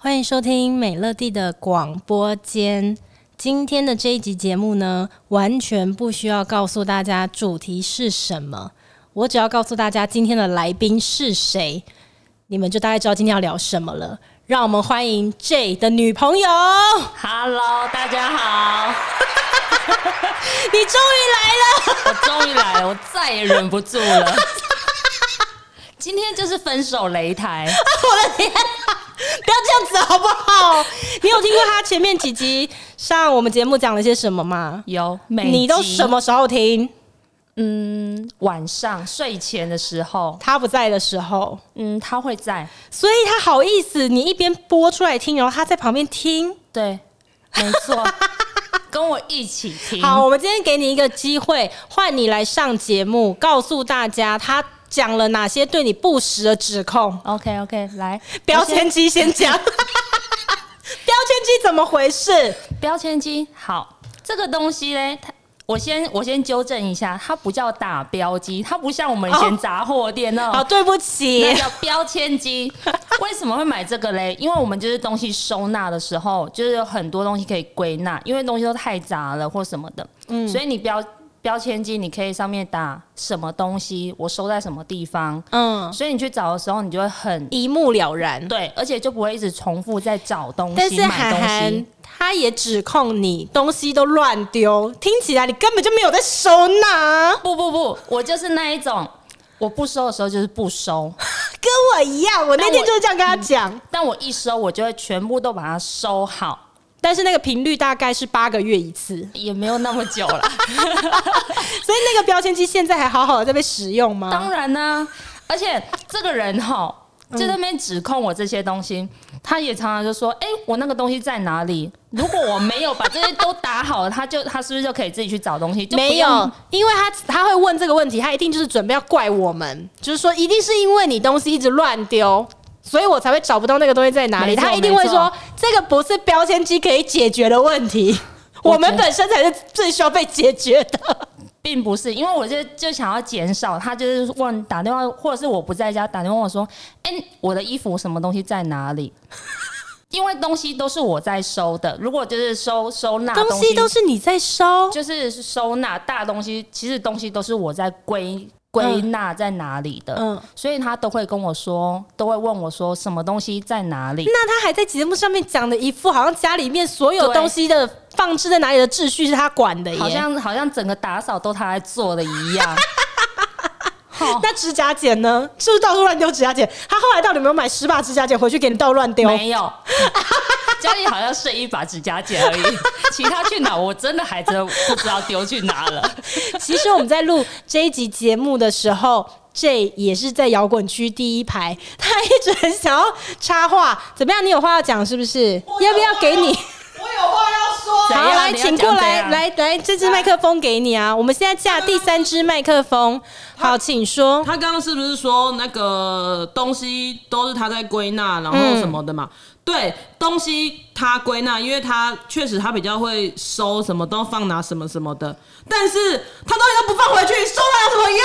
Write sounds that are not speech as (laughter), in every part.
欢迎收听美乐蒂的广播间。今天的这一集节目呢，完全不需要告诉大家主题是什么，我只要告诉大家今天的来宾是谁，你们就大概知道今天要聊什么了。让我们欢迎 J 的女朋友。Hello，大家好。(laughs) 你终于来了！我终于来了，我再也忍不住了。(laughs) 今天就是分手擂台。(laughs) 我的天啊！不要这样子好不好？你有听过他前面几集上我们节目讲了些什么吗？有。你都什么时候听？嗯，晚上睡前的时候，他不在的时候，嗯，他会在，所以他好意思，你一边播出来听，然后他在旁边听，对，没错，跟我一起听。好，我们今天给你一个机会，换你来上节目，告诉大家他讲了哪些对你不实的指控。OK OK，来，标签机先讲，(laughs) 标签机怎么回事？标签机，好，这个东西嘞，它。我先我先纠正一下，它不叫打标机，它不像我们以前杂货店那种。好、哦，对不起，那叫标签机。(laughs) 为什么会买这个嘞？因为我们就是东西收纳的时候，就是有很多东西可以归纳，因为东西都太杂了或什么的。嗯，所以你标标签机，你可以上面打什么东西，我收在什么地方。嗯，所以你去找的时候，你就会很一目了然。对，而且就不会一直重复在找东西、但是买东西。他也指控你东西都乱丢，听起来你根本就没有在收纳。不不不，我就是那一种，我不收的时候就是不收，(laughs) 跟我一样。我那天就是这样跟他讲，嗯，但我一收，我就会全部都把它收好。但是那个频率大概是八个月一次，也没有那么久了。(laughs) 所以那个标签机现在还好好的在被使用吗？当然呢，啊，而且这个人哈。就在那边指控我这些东西，嗯、他也常常就说：“哎、欸，我那个东西在哪里？如果我没有把这些都打好了，他就他是不是就可以自己去找东西？”就没有，因为他他会问这个问题，他一定就是准备要怪我们，就是说一定是因为你东西一直乱丢，所以我才会找不到那个东西在哪里。他一定会说这个不是标签机可以解决的问题，我们本身才是最需要被解决的。并不是，因为我就就想要减少他，就是问打电话，或者是我不在家打电话问我说：“哎、欸，我的衣服什么东西在哪里？” (laughs) 因为东西都是我在收的，如果就是收收纳东，东西都是你在收，就是收纳大东西，其实东西都是我在归归纳在哪里的，嗯，所以他都会跟我说，都会问我说什么东西在哪里。那他还在节目上面讲的一副好像家里面所有东西的放置在哪里的秩序是他管的，好像好像整个打扫都他在做的一样。(laughs) 那指甲剪呢？是不是到处乱丢指甲剪？他后来到底有没有买十把指甲剪回去给你倒乱丢？没有，(laughs) 家里好像剩一把指甲剪而已，(laughs) 其他去哪？我真的还真不知道丢去哪了。(laughs) 其实我们在录这一集节目的时候，J 也是在摇滚区第一排，他一直很想要插话。怎么样？你有话要讲是不是？要不要给你？我有话要说。好，来，请过来，来来，这支麦克风给你啊！我们现在架第三支麦克风。好，请说。他刚刚是不是说那个东西都是他在归纳，然后什么的嘛？嗯、对，东西他归纳，因为他确实他比较会收，什么都放哪什么什么的。但是他东西都不放回去，收了有什么用？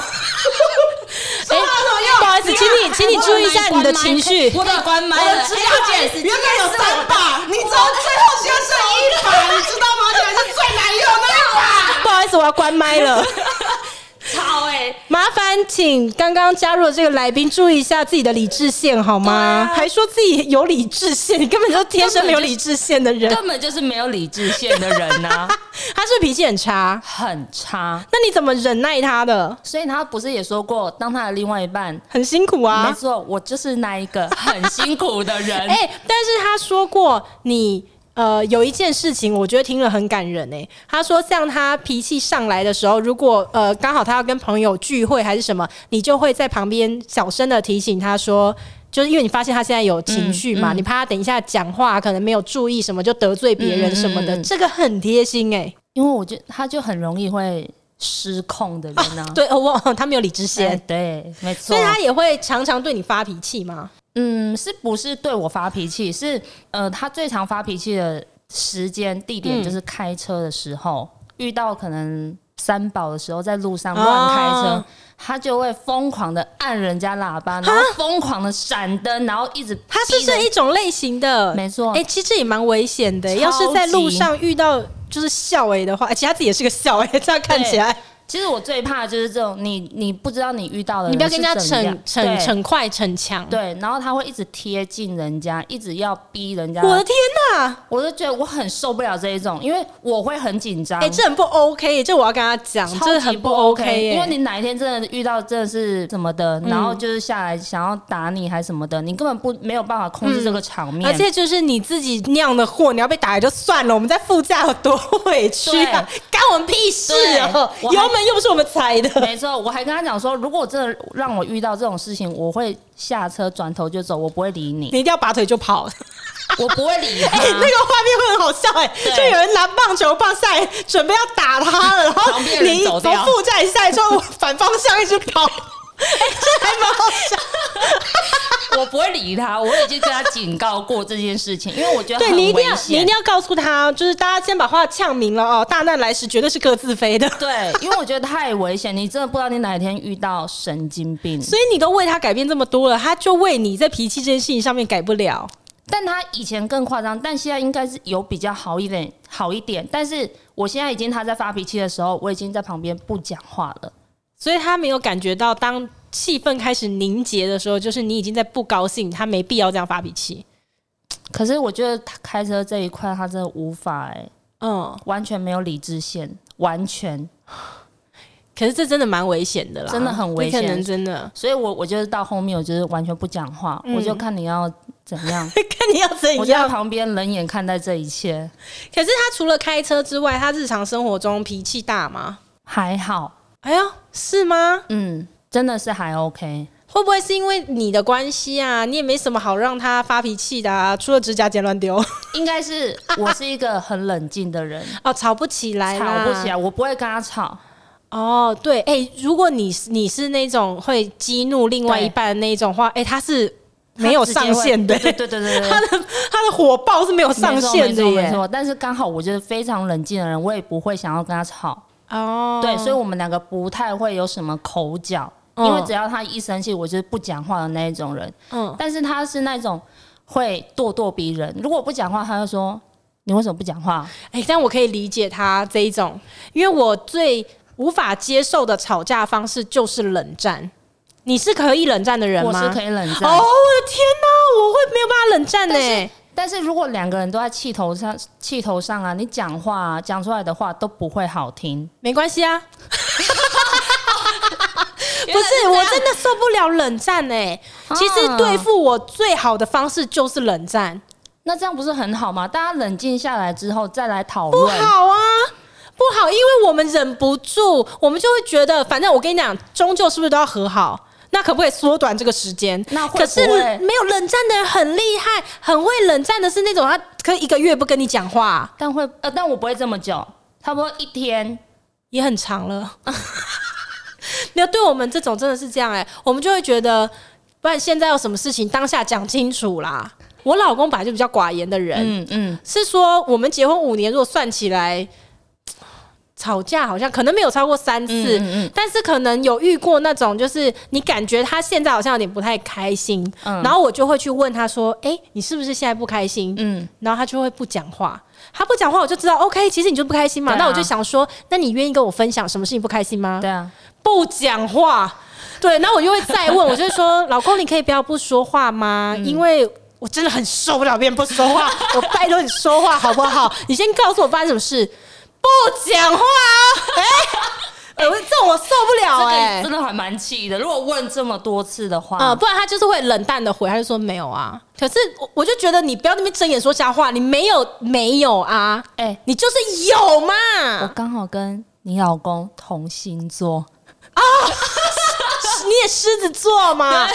(laughs) 收了有什么用？欸、不好意思，请你请你注意一下你的情绪。我的关麦，我的指甲剪原本有三把，你知道最后只剩一把，你知道吗？这是最难用的一把。不好意思，我要关麦了。(laughs) 好哎、欸，麻烦请刚刚加入的这个来宾注意一下自己的理智线好吗？啊、还说自己有理智线，你根本就天生没有理智线的人，根本就是没有理智线的人呐、啊。(laughs) 他是脾气很差，很差。那你怎么忍耐他的？所以他不是也说过，当他的另外一半很辛苦啊。没错，我就是那一个很辛苦的人。(laughs) 哎、欸，但是他说过你。呃，有一件事情，我觉得听了很感人诶。他说，像他脾气上来的时候，如果呃刚好他要跟朋友聚会还是什么，你就会在旁边小声的提醒他说，就是因为你发现他现在有情绪嘛，嗯嗯、你怕他等一下讲话可能没有注意什么就得罪别人什么的，这个很贴心诶。因为我觉得他就很容易会失控的人呢、啊啊。(laughs) 对，哦他没有理智线、欸，对，没错，所以他也会常常对你发脾气吗？嗯，是不是对我发脾气？是呃，他最常发脾气的时间地点就是开车的时候，嗯、遇到可能三宝的时候，在路上乱开车。啊他就会疯狂的按人家喇叭，然后疯狂的闪灯，然后一直。他是这一种类型的，没错。哎、欸，其实也蛮危险的。要是在路上遇到就是笑哎的话，其实他自己也是个笑哎，这样看起来。其实我最怕的就是这种，你你不知道你遇到的，你不要跟人家逞逞逞快逞强，对，然后他会一直贴近人家，一直要逼人家。我的天哪！我就觉得我很受不了这一种，因为我会很紧张。哎、欸，这很不 OK，这我要跟他讲，这很不 OK、欸。因为你哪一天真的遇到真的是什么的，然后就是下来想要打你还是什么的，你根本不没有办法控制这个场面。嗯、而且就是你自己酿的祸，你要被打也就算了，我们在副驾有多委屈啊，干 (laughs) 我们屁事哦！油门又不是我们踩的。没错，我还跟他讲说，如果真的让我遇到这种事情，我会下车转头就走，我不会理你。你一定要拔腿就跑，我不会理他。(laughs) 哎、欸，那个画面会很好笑哎、欸，就有人拿棒球棒下来准备要打他了，然后你从副驾下来之后反方向一直跑。这还蛮好笑。我不会理他，我已经跟他警告过这件事情，因为我觉得。对，你一定要，你一定要告诉他，就是大家先把话呛明了哦，大难来时绝对是各自飞的。对，因为我觉得太危险，你真的不知道你哪一天遇到神经病。所以你都为他改变这么多了，他就为你在脾气这件事情上面改不了。但他以前更夸张，但现在应该是有比较好一点，好一点。但是我现在已经他在发脾气的时候，我已经在旁边不讲话了。所以他没有感觉到，当气氛开始凝结的时候，就是你已经在不高兴，他没必要这样发脾气。可是我觉得他开车这一块，他真的无法哎、欸，嗯，完全没有理智线，完全。(sighs) 可是这真的蛮危险的啦，真的很危险，可能真的。所以我我就是到后面，我就是完全不讲话、嗯，我就看你要怎样，(laughs) 看你要怎样，我就在旁边冷眼看待这一切。可是他除了开车之外，他日常生活中脾气大吗？还好。哎呦，是吗？嗯，真的是还 OK。会不会是因为你的关系啊？你也没什么好让他发脾气的啊，除了指甲剪乱丢。应该是我是一个很冷静的人 (laughs) 哦，吵不起来，吵不起来，我不会跟他吵。哦，对，哎、欸，如果你你是那种会激怒另外一半的那种话，哎、欸，他是没有上限的，对对对对对，他的 (laughs) 他的火爆是没有上限的耶。没错，但是刚好我就是非常冷静的人，我也不会想要跟他吵。哦、oh.，对，所以我们两个不太会有什么口角，oh. 因为只要他一生气，我就是不讲话的那一种人。嗯、oh.，但是他是那种会咄咄逼人，如果不讲话，他就说你为什么不讲话？哎、欸，但我可以理解他这一种，因为我最无法接受的吵架方式就是冷战。你是可以冷战的人吗？我是可以冷战。哦，我的天哪，我会没有办法冷战呢、欸。但是如果两个人都在气头上，气头上啊，你讲话啊，讲出来的话都不会好听。没关系啊，(laughs) 不是，我真的受不了冷战哎、欸。其实对付我最好的方式就是冷战。那这样不是很好吗？大家冷静下来之后再来讨论。不好啊，不好，因为我们忍不住，我们就会觉得，反正我跟你讲，终究是不是都要和好？那可不可以缩短这个时间？那会会？可是没有冷战的人很厉害，很会冷战的是那种他可以一个月不跟你讲话，但会呃，但我不会这么久，差不多一天也很长了。(laughs) 没有，对我们这种真的是这样哎、欸，我们就会觉得，不然现在有什么事情当下讲清楚啦。我老公本来就比较寡言的人，嗯嗯，是说我们结婚五年，如果算起来。吵架好像可能没有超过三次，嗯嗯嗯，但是可能有遇过那种，就是你感觉他现在好像有点不太开心，嗯，然后我就会去问他说：“哎、欸，你是不是现在不开心？”嗯，然后他就会不讲话。他不讲话，我就知道 OK，其实你就不开心嘛。啊、那我就想说，那你愿意跟我分享什么事情不开心吗？对啊，不讲话。对，那我就会再问，(laughs) 我就说：“老公，你可以不要不说话吗？嗯、因为我真的很受不了别人不说话，我拜托你说话好不好？你先告诉我发生什么事。”不讲话哎、欸，哎、欸，(laughs) 这我受不了哎、欸，真的还蛮气的。如果问这么多次的话，嗯，不然他就是会冷淡的回，他就说没有啊。可是我我就觉得你不要那边睁眼说瞎话，你没有没有啊？哎、欸，你就是有嘛。我刚好跟你老公同星座啊，(laughs) 你也狮子座吗？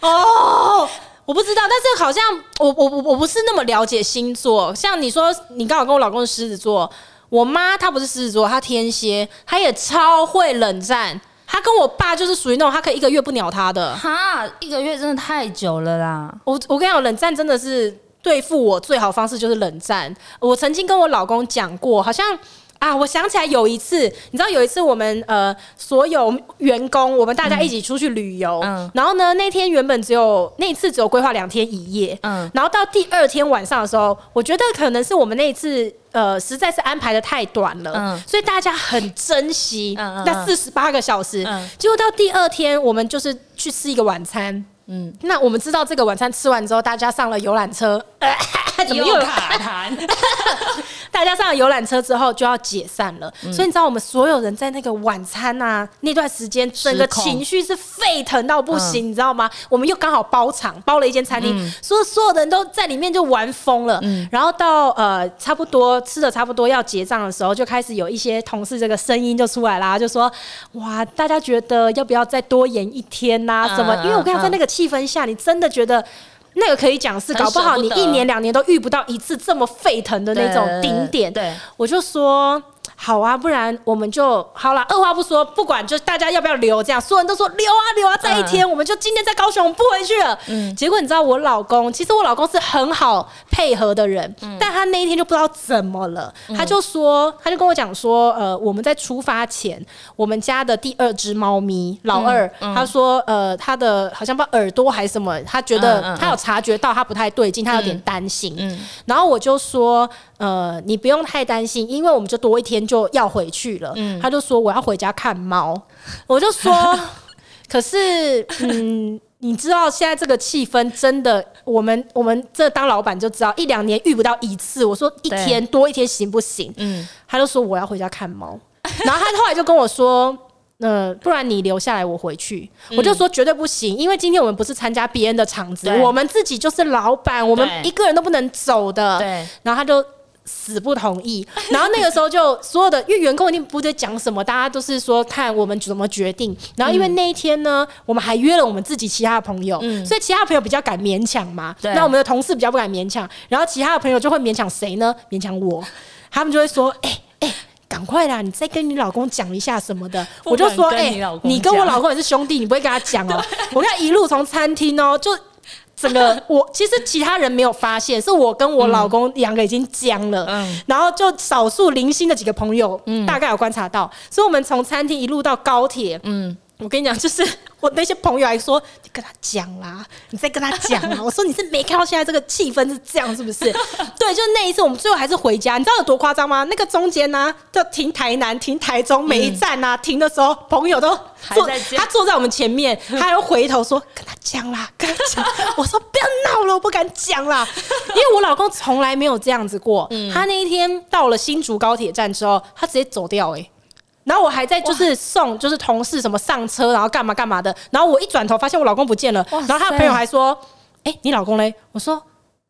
哦，我不知道，但是好像我我我我不是那么了解星座。像你说，你刚好跟我老公是狮子座。我妈她不是狮子座，她天蝎，她也超会冷战。她跟我爸就是属于那种，她可以一个月不鸟他的。哈，一个月真的太久了啦！我我跟你讲，冷战真的是对付我最好方式就是冷战。我曾经跟我老公讲过，好像啊，我想起来有一次，你知道有一次我们呃所有员工，我们大家一起出去旅游，嗯，然后呢那天原本只有那一次只有规划两天一夜，嗯，然后到第二天晚上的时候，我觉得可能是我们那一次呃实在是安排的太短了，嗯，所以大家很珍惜那四十八个小时，嗯，结果到第二天我们就是去吃一个晚餐。嗯，那我们知道这个晚餐吃完之后，大家上了游览车，呃，(coughs) 怎么又有卡痰？(laughs) 大家上了游览车之后就要解散了，嗯、所以你知道我们所有人在那个晚餐啊那段时间，整个情绪是沸腾到不行，嗯、你知道吗？我们又刚好包场，包了一间餐厅，嗯、所以所有的人都在里面就玩疯了。嗯、然后到呃差不多吃的差不多要结账的时候，就开始有一些同事这个声音就出来啦，就说哇，大家觉得要不要再多延一天呐、啊？什么？嗯、因为我跟你讲，在那个。气氛下，你真的觉得那个可以讲是搞不好你一年两年都遇不到一次这么沸腾的那种顶点。对，我就说。好啊，不然我们就好了。二话不说，不管就大家要不要留，这样所有人都说留啊留啊，在一天，嗯、我们就今天在高雄不回去了。嗯，结果你知道我老公，其实我老公是很好配合的人，嗯、但他那一天就不知道怎么了，嗯、他就说，他就跟我讲说，呃，我们在出发前，我们家的第二只猫咪老二，他说，呃，他的好像把耳朵还是什么，他觉得他有察觉到他不太对劲，他有点担心。嗯，嗯然后我就说。呃，你不用太担心，因为我们就多一天就要回去了。嗯，他就说我要回家看猫，我就说，(laughs) 可是，嗯，你知道现在这个气氛真的，我们我们这当老板就知道，一两年遇不到一次。我说一天多一天行不行？嗯，他就说我要回家看猫，然后他后来就跟我说，呃，不然你留下来，我回去。嗯、我就说绝对不行，因为今天我们不是参加别人的场子，我们自己就是老板，我们一个人都不能走的。对，然后他就。死不同意，(laughs) 然后那个时候就所有的，因为员工一定不知道讲什么，大家都是说看我们怎么决定。然后因为那一天呢，我们还约了我们自己其他的朋友，嗯、所以其他的朋友比较敢勉强嘛。那我们的同事比较不敢勉强，然后其他的朋友就会勉强谁呢？勉强我，他们就会说：“哎、欸、哎，赶、欸、快啦，你再跟你老公讲一下什么的。”我就说：“哎、欸，你跟我老公也是兄弟，你不会跟他讲哦、(laughs) 喔。”我跟他一路从餐厅哦、喔，就。整个 (laughs) 我其实其他人没有发现，是我跟我老公两个已经僵了，嗯、然后就少数零星的几个朋友，嗯、大概有观察到，所以我们从餐厅一路到高铁，嗯。我跟你讲，就是我那些朋友还说，你跟他讲啦，你再跟他讲啊。(laughs) 我说你是没看到现在这个气氛是这样，是不是？对，就那一次，我们最后还是回家。你知道有多夸张吗？那个中间呢、啊，就停台南、停台中，每一站啊，嗯、停的时候，朋友都坐，他坐在我们前面，(laughs) 他又回头说跟他讲啦，跟他讲。我说不要闹了，我不敢讲啦，因为我老公从来没有这样子过。嗯、他那一天到了新竹高铁站之后，他直接走掉、欸，哎。然后我还在就是送就是同事什么上车，然后干嘛干嘛的。然后我一转头发现我老公不见了。然后他的朋友还说：“哎，你老公嘞？”我说：“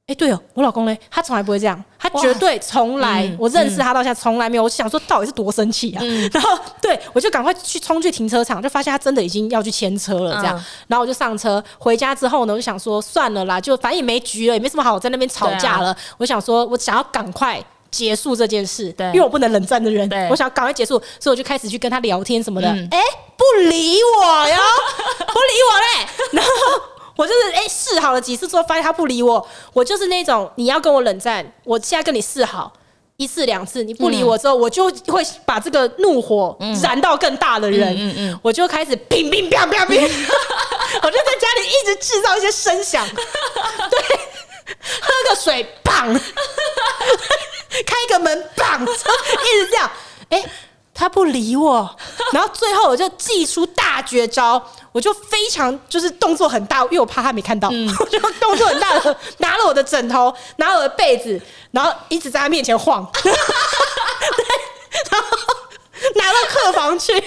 哎，对哦，我老公嘞，他从来不会这样，他绝对从来我认识他到现在从来没有。我想说到底是多生气啊！(laughs) 然后对我就赶快去冲去停车场，就发现他真的已经要去牵车了。这样，然后我就上车回家之后呢，我就想说算了啦，就反正也没局了，也没什么好在那边吵架了。我想说我想要赶快。结束这件事，对，因为我不能冷战的人，对我想赶快结束，所以我就开始去跟他聊天什么的。哎、嗯欸，不理我哟，(laughs) 不理我嘞。(laughs) 然后我就是哎试好了几次之后，发现他不理我。我就是那种你要跟我冷战，我现在跟你示好一次两次，你不理我之后，嗯、我就会把这个怒火燃到更大的人。嗯嗯，嗯我就开始乒乒乓乓乒，(laughs) 我就在家里一直制造一些声响，对，喝个水，砰。开个门，砰！一直这样，哎、欸，他不理我，(laughs) 然后最后我就祭出大绝招，我就非常就是动作很大，因为我怕他没看到，嗯、(laughs) 我就动作很大的拿了我的枕头，拿了我的被子，然后一直在他面前晃，对，然后拿到客房去。(laughs)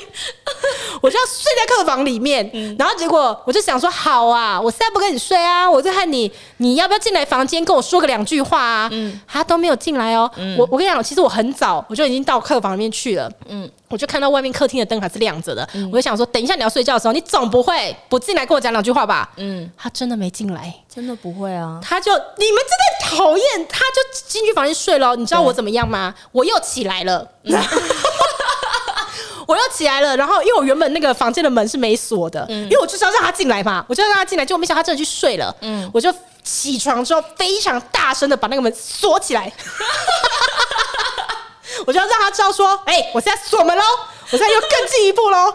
我就要睡在客房里面，嗯、然后结果我就想说，好啊，我现在不跟你睡啊，我就看你，你要不要进来房间跟我说个两句话啊？嗯，他都没有进来哦。嗯、我我跟你讲，其实我很早我就已经到客房里面去了。嗯，我就看到外面客厅的灯还是亮着的。嗯、我就想说，等一下你要睡觉的时候，你总不会不进来跟我讲两句话吧？嗯，他真的没进来，真的不会啊。他就你们真的讨厌，他就进去房间睡了。你知道我怎么样吗？我又起来了。(laughs) 嗯我又起来了，然后因为我原本那个房间的门是没锁的，嗯、因为我就是要让他进来嘛，我就要让他进来，结果没想到他真的去睡了。嗯，我就起床之后非常大声的把那个门锁起来，(laughs) 我就要让他知道说，哎、欸，我现在锁门喽，我现在又更进一步喽，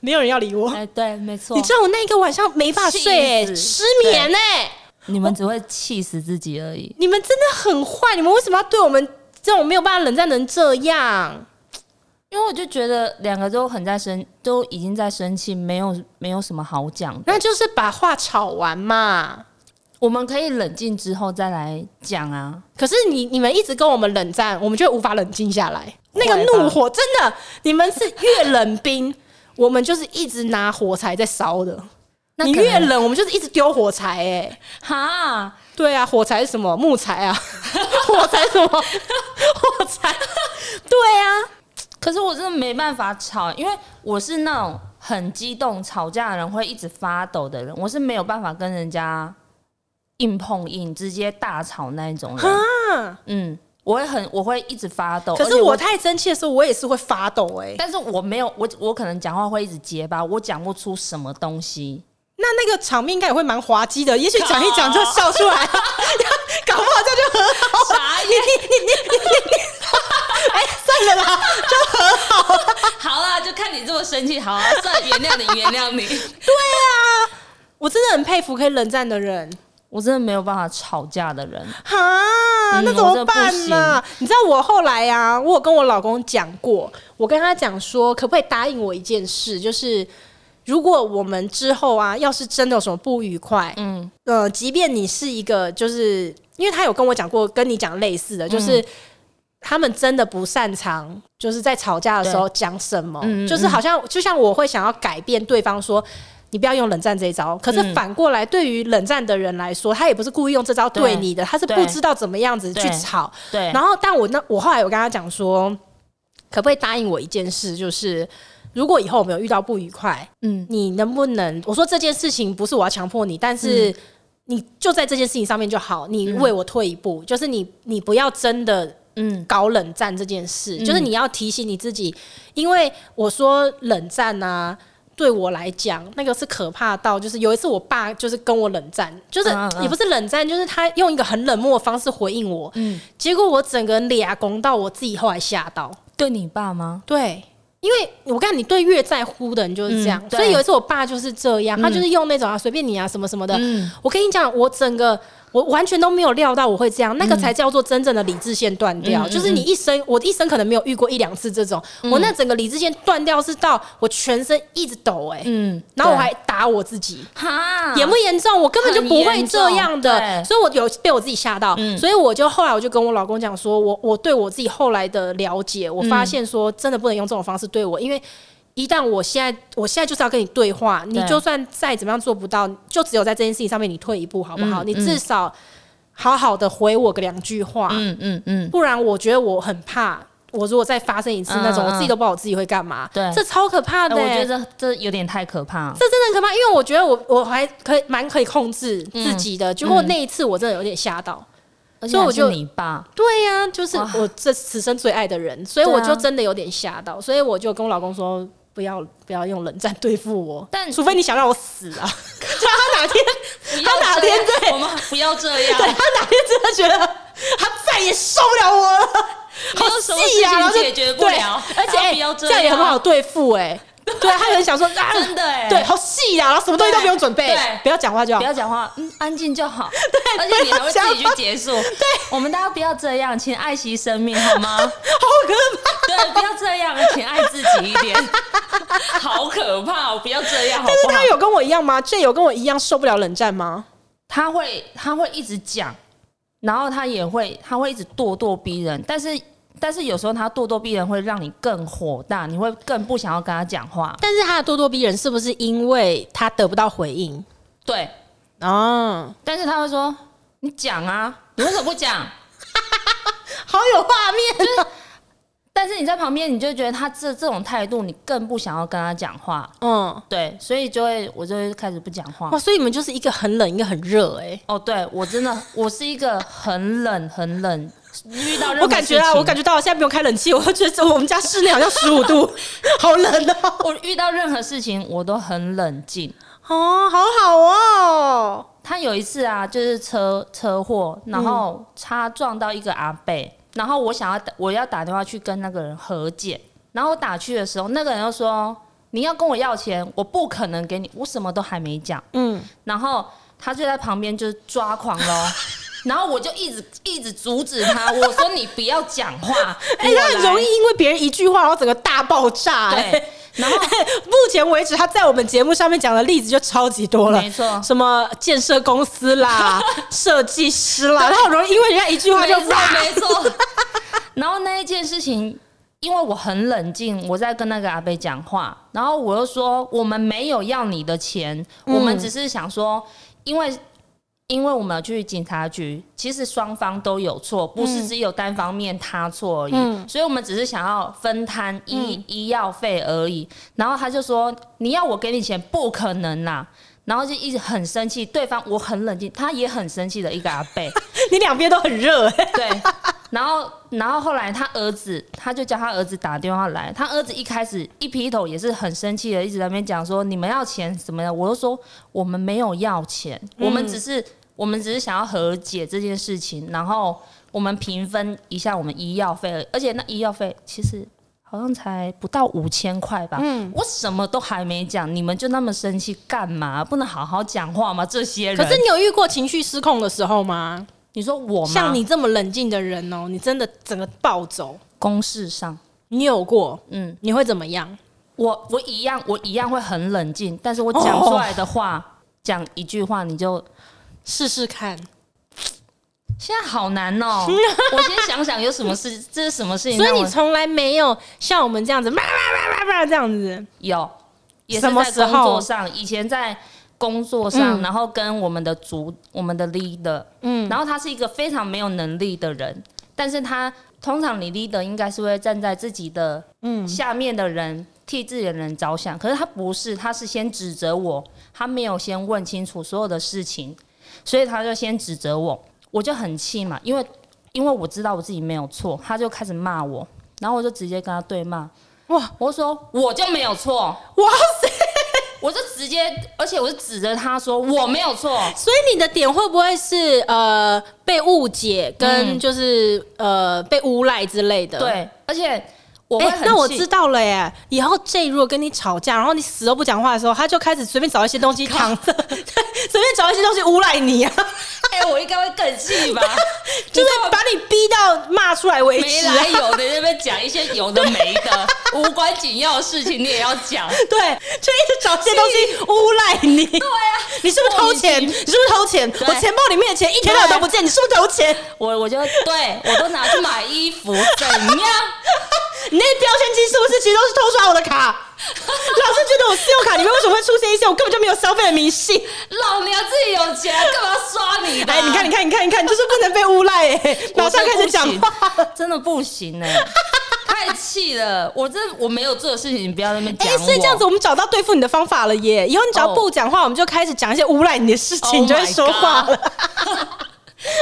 没有人要理我。哎、欸，对，没错。你知道我那个晚上没法睡、欸，失眠哎、欸。你们只会气死自己而已。你们真的很坏，你们为什么要对我们这种没有办法冷战的人这样？因为我就觉得两个都很在生，都已经在生气，没有没有什么好讲。那就是把话吵完嘛。我们可以冷静之后再来讲啊。可是你你们一直跟我们冷战，我们就无法冷静下来。那个怒火真的，你们是越冷冰，(laughs) 我们就是一直拿火柴在烧的。你越冷，我们就是一直丢火柴、欸。哎，哈，对啊，火柴是什么？木材啊，(laughs) 火柴什么？火柴，(laughs) 对啊。可是我真的没办法吵，因为我是那种很激动、吵架的人会一直发抖的人，我是没有办法跟人家硬碰硬、直接大吵那一种人。哈嗯，我会很，我会一直发抖。可是我太生气的时候，我也是会发抖哎、欸。但是我没有，我我可能讲话会一直结巴，我讲不出什么东西。那那个场面应该也会蛮滑稽的，也许讲一讲就笑出来，(laughs) (laughs) 搞不好这就很好。你你你你你算了啦，就和好了。好啦，就看你这么生气，好啊，算了，原谅你，原谅你。对啊，我真的很佩服可以冷战的人，我真的没有办法吵架的人。哈，那怎么办呢？你知道我后来呀、啊，我有跟我老公讲过，我跟他讲说，可不可以答应我一件事，就是如果我们之后啊，要是真的有什么不愉快，嗯，呃，即便你是一个，就是因为他有跟我讲过，跟你讲类似的，就是。嗯他们真的不擅长，就是在吵架的时候讲什么，嗯、就是好像就像我会想要改变对方说，你不要用冷战这一招。可是反过来，对于冷战的人来说，他也不是故意用这招对你的，他是不知道怎么样子去吵。对。然后，但我那我后来有跟他讲说，可不可以答应我一件事，就是如果以后我们有遇到不愉快，嗯，你能不能我说这件事情不是我要强迫你，但是你就在这件事情上面就好，你为我退一步，就是你你不要真的。嗯，搞冷战这件事，嗯、就是你要提醒你自己，因为我说冷战啊，对我来讲，那个是可怕到，就是有一次我爸就是跟我冷战，就是也不是冷战，就是他用一个很冷漠的方式回应我，嗯，结果我整个脸拱到我自己后来吓到，对你爸吗？对，因为我看你对越在乎的人就是这样，嗯、所以有一次我爸就是这样，他就是用那种啊随便你啊什么什么的，嗯、我跟你讲，我整个。我完全都没有料到我会这样，那个才叫做真正的理智线断掉。嗯、就是你一生，我一生可能没有遇过一两次这种。嗯、我那整个理智线断掉是到我全身一直抖哎、欸，嗯，然后我还打我自己，哈，严不严重？我根本就不会这样的，所以我有被我自己吓到，嗯、所以我就后来我就跟我老公讲说，我我对我自己后来的了解，我发现说真的不能用这种方式对我，因为。一旦我现在，我现在就是要跟你对话，对，你就算再怎么样做不到，就只有在这件事情上面你退一步，好不好？嗯、你至少好好的回我个两句话，嗯嗯嗯，不然我觉得我很怕，我如果再发生一次那种，嗯、我自己都不知道我自己会干嘛，对，这超可怕的、欸，我觉得这这有点太可怕，这真的很可怕，因为我觉得我我还可以蛮可以控制自己的，嗯、结果那一次我真的有点吓到，嗯、所以我就你爸，对呀、啊，就是我这此生最爱的人，所以我就真的有点吓到，所以我就跟我老公说。不要不要用冷战对付我，但除非你想让我死啊！(laughs) 他哪天 (laughs) 他哪天对我们不要这样，对他哪天真的觉得他再也受不了我了，好气啊！然后解决不了，而且这样也很好对付哎。(laughs) 对，他很想说，真的哎，对，好细呀，然后什么东西都不用准备，对，不要讲话就好，不要讲话，嗯，安静就好。(laughs) 对，而且你还会自己去结束。对，我们大家不要这样，请爱惜生命好吗？(laughs) 好可怕。对，不要这样，请爱自己一点。好可怕，不要这样。但是他有跟我一样吗这有跟我一样受不了冷战吗？他会，他会一直讲，然后他也会，他会一直咄咄逼人，但是。但是有时候他咄咄逼人会让你更火大，你会更不想要跟他讲话。但是他的咄咄逼人是不是因为他得不到回应？对，哦。但是他会说：“你讲啊，你为什么不讲？” (laughs) 好有画面。但是你在旁边，你就觉得他这这种态度，你更不想要跟他讲话。嗯，对，所以就会我就会开始不讲话。哇，所以你们就是一个很冷，一个很热，哎。哦，对，我真的，我是一个很冷很冷。遇到我感觉啊，我感觉到现在不用开冷气，我觉得我们家室内好像十五度，(laughs) 好冷哦。我遇到任何事情我都很冷静哦，好好哦。他有一次啊，就是车车祸，然后他撞到一个阿伯，然后我想要打我要打电话去跟那个人和解，然后我打去的时候，那个人又说你要跟我要钱，我不可能给你，我什么都还没讲，嗯，然后他就在旁边就是抓狂喽。(laughs) 然后我就一直一直阻止他，(laughs) 我说你不要讲话。哎、欸，他很容易因为别人一句话，然后整个大爆炸。对，然后 (laughs) 目前为止他在我们节目上面讲的例子就超级多了，没错，什么建设公司啦、(laughs) 设计师啦，他很容易因为人家一句话就没错，没错。然后那一件事情，因为我很冷静，我在跟那个阿贝讲话，然后我又说我们没有要你的钱，嗯、我们只是想说，因为。因为我们要去警察局，其实双方都有错，不是只有单方面他错而已。嗯、所以我们只是想要分摊医、嗯、医药费而已。然后他就说：“你要我给你钱，不可能啦！”然后就一直很生气。对方我很冷静，他也很生气的一个阿贝，(laughs) 你两边都很热。(laughs) 对。然后，然后后来他儿子，他就叫他儿子打电话来。他儿子一开始一劈头也是很生气的，一直在那边讲说：“你们要钱什么的？”我就说：“我们没有要钱，嗯、我们只是。”我们只是想要和解这件事情，然后我们平分一下我们医药费，而且那医药费其实好像才不到五千块吧。嗯，我什么都还没讲，你们就那么生气干嘛？不能好好讲话吗？这些人。可是你有遇过情绪失控的时候吗？你说我吗？像你这么冷静的人哦，你真的整个暴走。公事上你有过？嗯，你会怎么样？我我一样，我一样会很冷静，但是我讲出来的话，讲、哦、一句话你就。试试看，现在好难哦、喔！(laughs) 我先想想有什么事，这是什么事情？所以你从来没有像我们这样子，这样子有，也是在工作上。以前在工作上，然后跟我们的组、我们的 leader，嗯，然后他是一个非常没有能力的人，但是他通常你 leader 应该是会站在自己的嗯下面的人替自己的人着想，可是他不是，他是先指责我，他没有先问清楚所有的事情。所以他就先指责我，我就很气嘛，因为因为我知道我自己没有错，他就开始骂我，然后我就直接跟他对骂，哇，我说我就没有错，哇塞，(laughs) 我就直接，而且我就指着他说我没有错，所以你的点会不会是呃被误解跟就是、嗯、呃被诬赖之类的？对，而且。我哎、欸，那我知道了耶！以后 J 如果跟你吵架，然后你死都不讲话的时候，他就开始随便找一些东西扛着，(laughs) 对，随便找一些东西诬赖你啊！哎、欸，我应该会更气吧？(laughs) 就是把你逼到骂出来为止、啊。没来由的那边讲一些有的没的、(laughs) 无关紧要的事情，你也要讲？对，就一直找一些东西诬赖你。你是不是偷钱？你是不是偷钱？我钱包里面的钱一天到晚都不见，你是不是偷钱？我我就对我都拿去买衣服，怎样？(laughs) 你那标签机是不是其实都是偷刷我的卡？(laughs) 老是觉得我信用卡里面为什么会出现一些我根本就没有消费的迷信？老娘自己有钱，干嘛要刷你的？哎，你看，你看，你看，你看，你就是不能被诬赖哎！马上开始讲话，真的不行哎！太气了！我这我没有做的事情，你不要在那边讲。哎，所以这样子，我们找到对付你的方法了耶！以后你只要不讲话，我们就开始讲一些诬赖你的事情，你就会说话了。(laughs)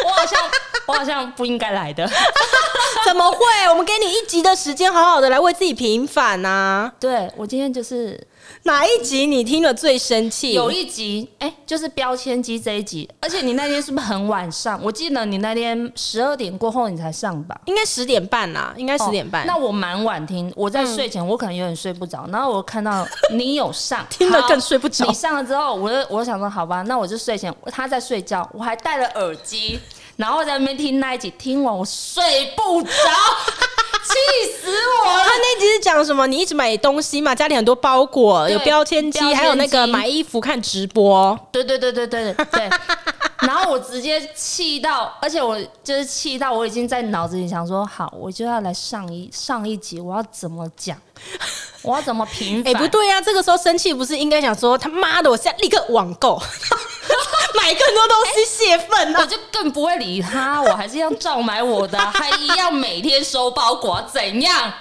我好像我好像不应该来的，(laughs) 怎么会？我们给你一集的时间，好好的来为自己平反呐、啊。对，我今天就是。哪一集你听了最生气？有一集，哎、欸，就是标签机这一集。而且你那天是不是很晚上？我记得你那天十二点过后你才上吧？应该十点半啦，应该十点半。哦、那我蛮晚听，我在睡前，我可能有点睡不着。嗯、然后我看到你有上，(laughs) 听了更睡不着。你上了之后，我就我想说，好吧，那我就睡前他在睡觉，我还戴了耳机，然后在那边听那一集，听完我睡不着。讲什么？你一直买东西嘛，家里很多包裹，有标签机，还有那个买衣服看直播。对对对对对对。然后我直接气到，而且我就是气到，我已经在脑子里想说，好，我就要来上一上一集，我要怎么讲？我要怎么平反？(laughs) 哎，不对呀，这个时候生气不是应该想说他妈的，我现在立刻网购。(laughs) 买更多东西泄愤呢，我就更不会理他，我还是要照买我的，还一样每天收包裹，怎样？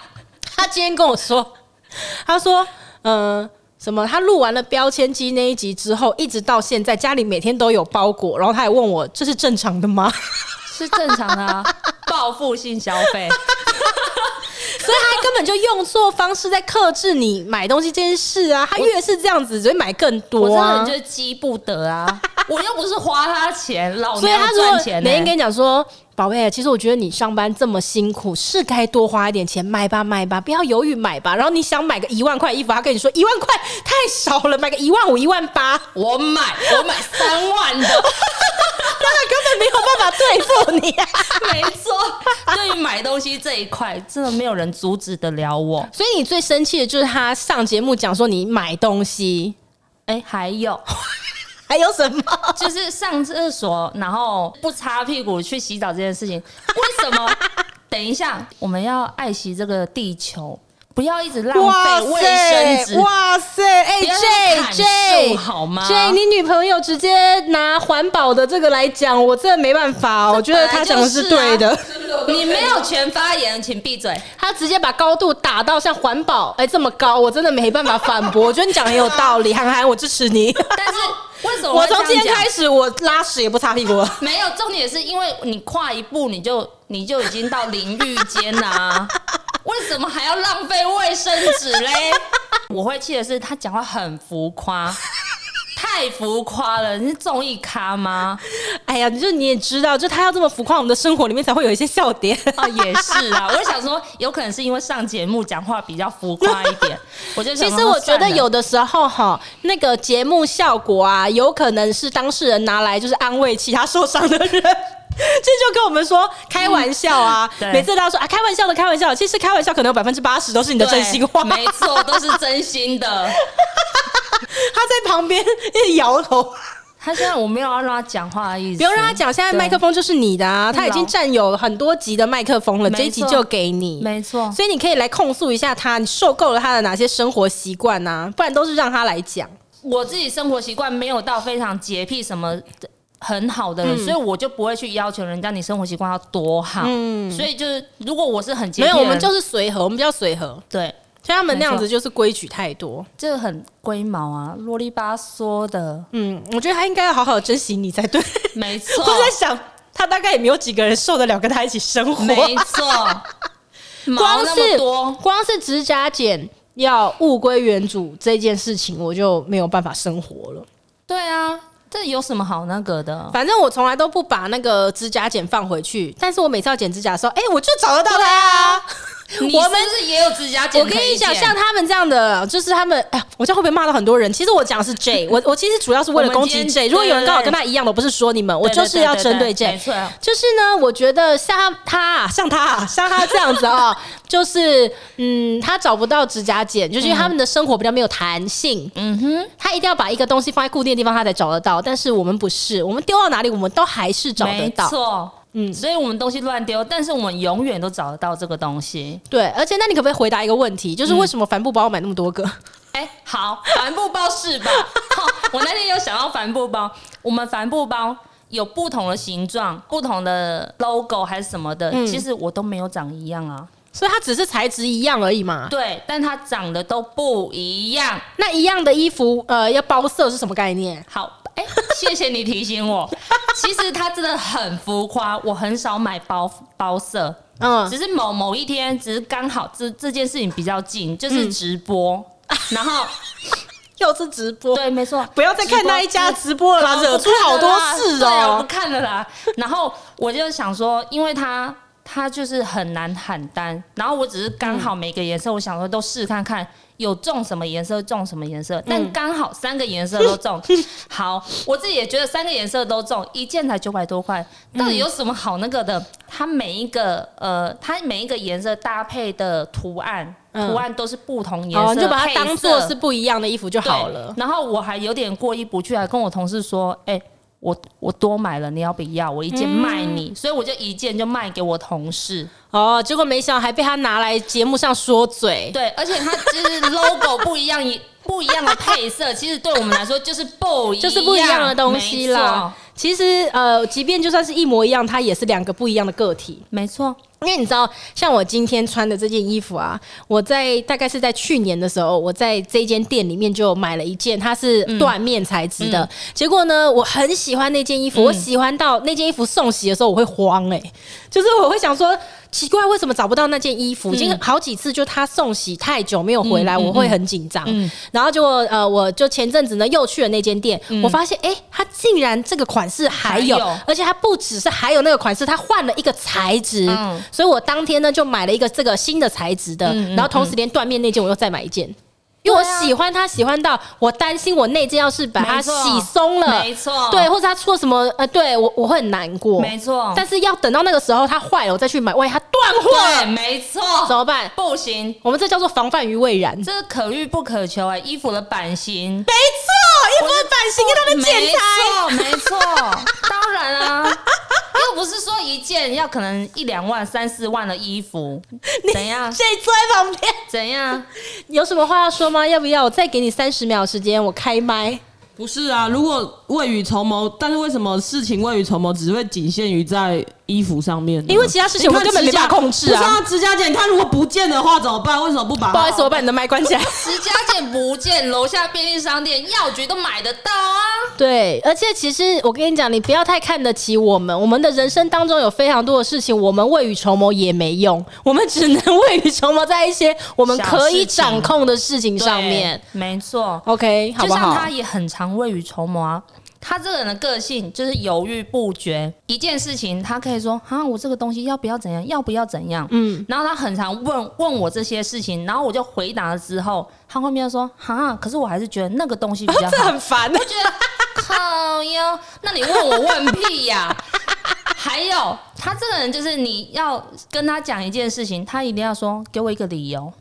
他今天跟我说，(laughs) 他说，嗯、什么？他录完了标签机那一集之后，一直到现在家里每天都有包裹，然后他还问我，这是正常的吗？(laughs) 是正常的啊，报复性消费。所以他根本就用错方式在克制你买东西这件事啊！他越是这样子，只会买更多啊！我真的就积不得啊！(laughs) 我又不是花他钱，老所以他赚钱、欸。每天跟你讲说，宝贝，其实我觉得你上班这么辛苦，是该多花一点钱，买吧买吧，不要犹豫买吧。然后你想买个一万块衣服，他跟你说一万块太少了，买个一万五、一万八，我买我买三万的。(laughs) 他根本没有办法对付你啊！(laughs) 东西这一块，真的没有人阻止得了我。所以你最生气的就是他上节目讲说你买东西，哎，还有 (laughs) 还有什么？就是上厕所然后不擦屁股去洗澡这件事情，为什么？(laughs) 等一下，我们要爱惜这个地球。不要一直浪费卫生纸！哇塞，哎、欸、，J J 好吗？J，你女朋友直接拿环保的这个来讲，我真的没办法。我觉得她讲的是对的。(laughs) 你没有权发言，请闭嘴。她直接把高度打到像环保哎、欸、这么高，我真的没办法反驳。我觉得你讲的很有道理，涵涵，我支持你。但是为什么我 (laughs) 从今天开始我拉屎也不擦屁股了？没有，重点是因为你跨一步你就你就已经到淋浴间啦。为什么还要浪费卫生纸嘞？(laughs) 我会气的是他讲话很浮夸，(laughs) 太浮夸了。你是综艺咖吗？哎呀，就你也知道，就他要这么浮夸，我们的生活里面才会有一些笑点啊、(laughs) 哦。也是啊，我想说，有可能是因为上节目讲话比较浮夸一点。我就其实我觉得有的时候哈，那个节目效果啊，有可能是当事人拿来就是安慰其他受伤的人。(laughs) 这就跟我们说开玩笑啊，嗯、每次都要说啊，开玩笑的，开玩笑。其实开玩笑可能有百分之八十都是你的真心话，没错，都是真心的。(laughs) 他在旁边一直摇头。他现在我没有要让他讲话的意思，不用让他讲。现在麦克风就是你的啊，他已经占有很多集的麦克风了，这一集就给你，没错。所以你可以来控诉一下他，你受够了他的哪些生活习惯呐？不然都是让他来讲。我自己生活习惯没有到非常洁癖什么的。很好的人，嗯、所以我就不会去要求人家你生活习惯要多好。嗯，所以就是如果我是很没有，我们就是随和，我们比较随和。对，像他们那样子就是规矩太多，这个很龟毛啊，啰里吧嗦的。嗯，我觉得他应该要好好珍惜你才对。没错，(laughs) 我在想，他大概也没有几个人受得了跟他一起生活。没错，(laughs) 光是光是指甲剪要物归原主这件事情，我就没有办法生活了。对啊。这有什么好那个的？反正我从来都不把那个指甲剪放回去，但是我每次要剪指甲的时候，哎，我就找得到它。(laughs) 我们是也有指甲剪，我跟你讲，像他们这样的，就是他们，哎，我这样会不会骂到很多人？其实我讲的是 J，(laughs) 我我其实主要是为了攻击 J。如果有人刚好跟他一样的，我不是说你们，我就是要针对 J。没错，就是呢，我觉得像他，像他，像他这样子啊，(laughs) 就是嗯，他找不到指甲剪，就是因为他们的生活比较没有弹性。嗯哼，他一定要把一个东西放在固定的地方，他才找得到。但是我们不是，我们丢到哪里，我们都还是找得到。没错。嗯，所以我们东西乱丢，但是我们永远都找得到这个东西。对，而且那你可不可以回答一个问题，就是为什么帆布包要买那么多个？(laughs) 哎、好，帆布包是吧？(laughs) 好，我那天有想到帆布包，我们帆布包有不同的形状、不同的 logo 还是什么的，嗯、其实我都没有长一样啊。所以它只是材质一样而已嘛。对，但它长得都不一样。那一样的衣服，呃，要包色是什么概念？好，哎、欸，谢谢你提醒我。(laughs) 其实它真的很浮夸，我很少买包包色。嗯，只是某某一天，只是刚好这这件事情比较近，就是直播，嗯、然后 (laughs) 又是直播。对，没错，不要再看那一家直播了啦，惹出好多事哦、喔。我不看了啦。然后我就想说，因为他他就是很难喊单，然后我只是刚好每个颜色，我想说都试看看有中什么颜色中什么颜色，但刚好三个颜色都中。(laughs) 好，我自己也觉得三个颜色都中，一件才九百多块，到底有什么好那个的？它每一个呃，它每一个颜色搭配的图案，图案都是不同颜色，哦，你就把它当做是不一样的衣服就好了。然后我还有点过意不去，还跟我同事说，哎、欸。我我多买了，你要不要？我一件卖你，嗯、所以我就一件就卖给我同事。哦，结果没想到还被他拿来节目上说嘴。对，而且他就是 logo 不一样，不一样的配色，其实对我们来说就是不一样，就是不一样的东西了。其实呃，即便就算是一模一样，它也是两个不一样的个体。没错。因为你知道，像我今天穿的这件衣服啊，我在大概是在去年的时候，我在这间店里面就买了一件，它是缎面材质的。嗯嗯、结果呢，我很喜欢那件衣服，嗯、我喜欢到那件衣服送洗的时候，我会慌哎、欸，就是我会想说。奇怪，为什么找不到那件衣服？已经好几次，就他送洗太久没有回来，我会很紧张。然后就呃，我就前阵子呢又去了那间店，我发现哎，他竟然这个款式还有，而且它不只是还有那个款式，它换了一个材质。所以我当天呢就买了一个这个新的材质的，然后同时连缎面那件我又再买一件。因为我喜欢它，喜欢到我担心我那件要是把它洗松了，没错，对，或者它出了什么呃，对我我会很难过，没错。但是要等到那个时候它坏了，我再去买，万一它断货，对，没错，怎么办？不行，我们这叫做防范于未然，这是可遇不可求哎，衣服的版型，没错，衣服的版型跟它的剪裁，没错，(laughs) 当然啊。(laughs) 又不是说一件要可能一两万、三四万的衣服，怎样？谁坐在旁边？怎样？有什么话要说吗？要不要我再给你三十秒时间？我开麦。不是啊，如果未雨绸缪，但是为什么事情未雨绸缪只会仅限于在衣服上面？因为其他事情我们根本没办法控制啊。不是啊，指甲剪，它如果不见的话怎么办？为什么不把？不好意思，我把你的麦关起来。指甲剪不见，楼下便利商店、药局都买得到啊。(laughs) 对，而且其实我跟你讲，你不要太看得起我们。我们的人生当中有非常多的事情，我们未雨绸缪也没用，我们只能未雨绸缪在一些我们可以掌控的事情上面。没错，OK，好不好？就像他也很常未雨绸缪啊。他这个人的个性就是犹豫不决，一件事情他可以说啊，我这个东西要不要怎样，要不要怎样，嗯，然后他很常问问我这些事情，然后我就回答了之后，他后面又说啊，可是我还是觉得那个东西比较好，(laughs) 这很烦，我觉得靠哟，那你问我问屁呀？(laughs) 还有他这个人就是你要跟他讲一件事情，他一定要说给我一个理由，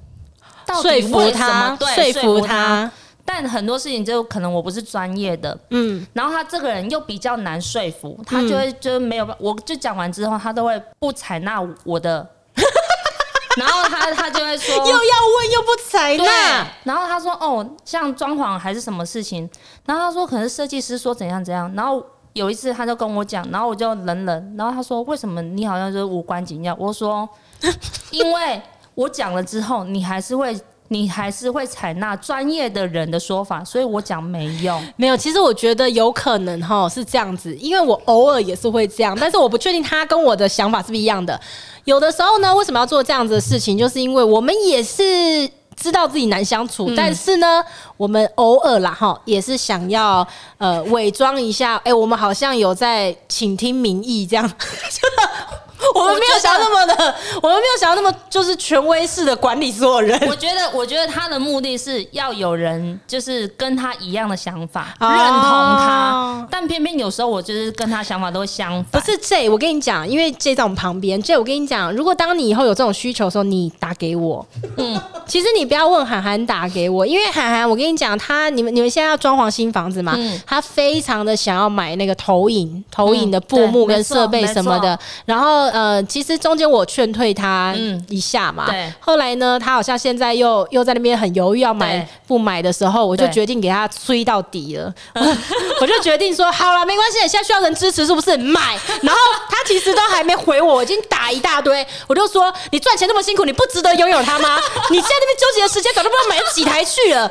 到底说服他，对，说服他。但很多事情就可能我不是专业的，嗯，然后他这个人又比较难说服，他就会就没有，我就讲完之后，他都会不采纳我的，(laughs) 然后他他就会说又要问又不采纳，然后他说哦，像装潢还是什么事情，然后他说可能设计师说怎样怎样，然后有一次他就跟我讲，然后我就冷冷，然后他说为什么你好像就是无关紧要？我说 (laughs) 因为我讲了之后，你还是会。你还是会采纳专业的人的说法，所以我讲没用。没有，其实我觉得有可能哈是这样子，因为我偶尔也是会这样，但是我不确定他跟我的想法是不是一样的。有的时候呢，为什么要做这样子的事情，就是因为我们也是知道自己难相处，嗯、但是呢，我们偶尔啦哈也是想要呃伪装一下，哎、欸，我们好像有在倾听民意这样。(laughs) (laughs) 我们没有想到那么的，我们没有想到那么就是权威式的管理所有人。我觉得，我觉得他的目的是要有人就是跟他一样的想法，认同他。但偏偏有时候我就是跟他想法都相反。不是 J，我跟你讲，因为 J 在我们旁边。J，我跟你讲，如果当你以后有这种需求的时候，你打给我。嗯，其实你不要问涵涵打给我，因为涵涵，我跟你讲，他你们你们现在要装潢新房子嘛，嗯、他非常的想要买那个投影投影的布幕跟设备什么的，然后。呃，其实中间我劝退他一下嘛，嗯、对。后来呢，他好像现在又又在那边很犹豫要买不买的时候，我就决定给他催到底了。(laughs) (laughs) 我就决定说，好了，没关系，现在需要人支持，是不是买？(laughs) 然后他其实都还没回我，我已经打一大堆。我就说，你赚钱那么辛苦，你不值得拥有它吗？你现在那边纠结的时间，早就不知道买了几台去了。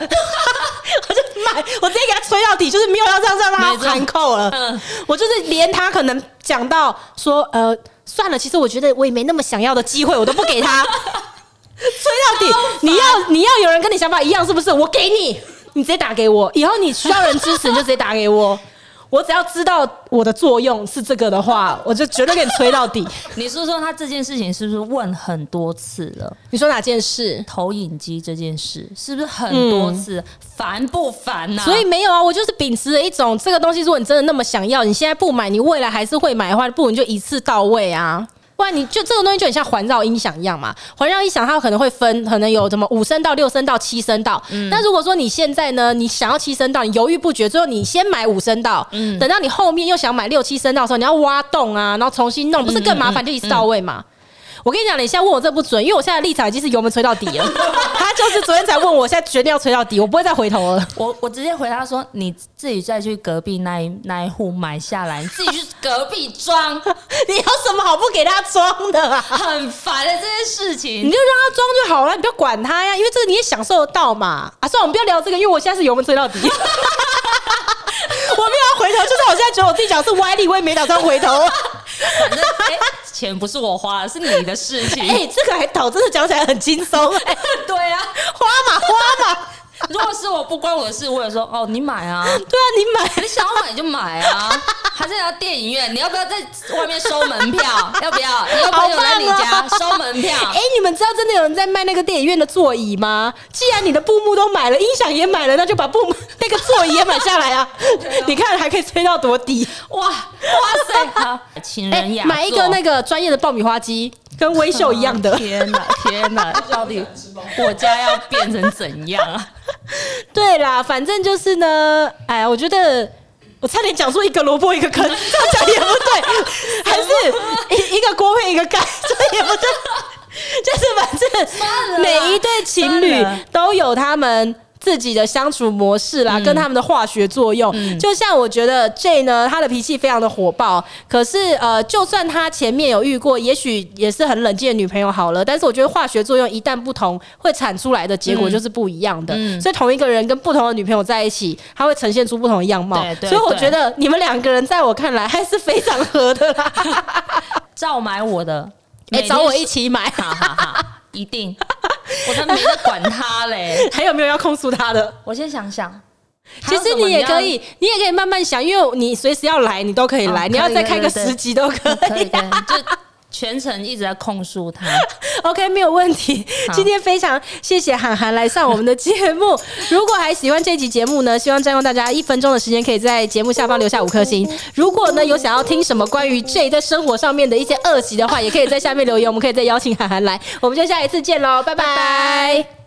我就买，我直接给他催到底，就是没有要这样这样让他含扣了。嗯，我就是连他可能讲到说，呃。算了，其实我觉得我也没那么想要的机会，我都不给他。(laughs) 吹到底，你要你要有人跟你想法一样，是不是？我给你，你直接打给我。以后你需要人支持，你就直接打给我。我只要知道我的作用是这个的话，(laughs) 我就绝对给你吹到底。(laughs) 你是说他这件事情是不是问很多次了？你说哪件事？投影机这件事是不是很多次？烦、嗯、不烦呐、啊？所以没有啊，我就是秉持了一种这个东西，如果你真的那么想要，你现在不买，你未来还是会买的话，不如你就一次到位啊。不然你就这个东西就很像环绕音响一样嘛，环绕音响它可能会分，可能有什么五声道、六声道、七声道。嗯。那如果说你现在呢，你想要七声道，你犹豫不决，最后你先买五声道，嗯。等到你后面又想买六七声道的时候，你要挖洞啊，然后重新弄，不是更麻烦？就一次到位嘛。我跟你讲，你现在问我这不准，因为我现在立场已经是油门吹到底了。(laughs) 他就是昨天才问我，现在决定要吹到底，我不会再回头了。我我直接回答说，你自己再去隔壁那一 (laughs) 那一户买下来，你自己去隔壁装。(laughs) 你有什么好不给他装的啊？很烦的这件事情，你就让他装就好了，你不要管他呀，因为这个你也享受得到嘛。啊，算了，我们不要聊这个，因为我现在是油门吹到底。我没有要回头，就算我现在觉得我自己讲是歪理，我也没打算回头。反正哎、欸，钱不是我花的，是你的事情。(laughs) 哎、欸，这个还倒真的讲起来很轻松。哎，(laughs) 对啊，花嘛花嘛。如果是我不关我的事，我也说哦，你买啊。对啊，你买，你想要买就买啊。(laughs) 还是要电影院？你要不要在外面收门票？要不要？你要朋友来你家收门票？哎、欸，你们知道真的有人在卖那个电影院的座椅吗？既然你的布幕都买了，音响也买了，那就把布幕那个座椅也买下来啊！你看还可以吹到多低？哇哇塞！好，情人雅买一个那个专业的爆米花机，跟微秀一样的。(laughs) 天哪，天哪！到底我家要变成怎样啊？(laughs) 对啦，反正就是呢，哎呀，我觉得我差点讲出一个萝卜一个坑，(laughs) 这样讲也不对，还是一一个锅配一个盖，这也不对，就是反正每一对情侣都有他们。自己的相处模式啦，跟他们的化学作用，嗯、就像我觉得 J 呢，他的脾气非常的火爆，可是呃，就算他前面有遇过，也许也是很冷静的女朋友好了，但是我觉得化学作用一旦不同，会产出来的结果就是不一样的。嗯、所以同一个人跟不同的女朋友在一起，他会呈现出不同的样貌。所以我觉得你们两个人在我看来还是非常合的啦。(laughs) (laughs) 照买我的，哎、欸，找我一起买，哈哈哈，一定。(laughs) 我才没在管他嘞，(laughs) 还有没有要控诉他的？我先想想。(laughs) 其实你也可以，你也可以慢慢想，因为你随时要来，你都可以来。你要再开个十集都可以。就全程一直在控诉他。(laughs) OK，没有问题。今天非常谢谢韩寒来上我们的节目。(laughs) 如果还喜欢这集节目呢，希望占用大家一分钟的时间，可以在节目下方留下五颗星。如果呢有想要听什么关于 J 在生活上面的一些恶习的话，也可以在下面留言，我们可以再邀请韩寒来。我们就下一次见喽，拜拜。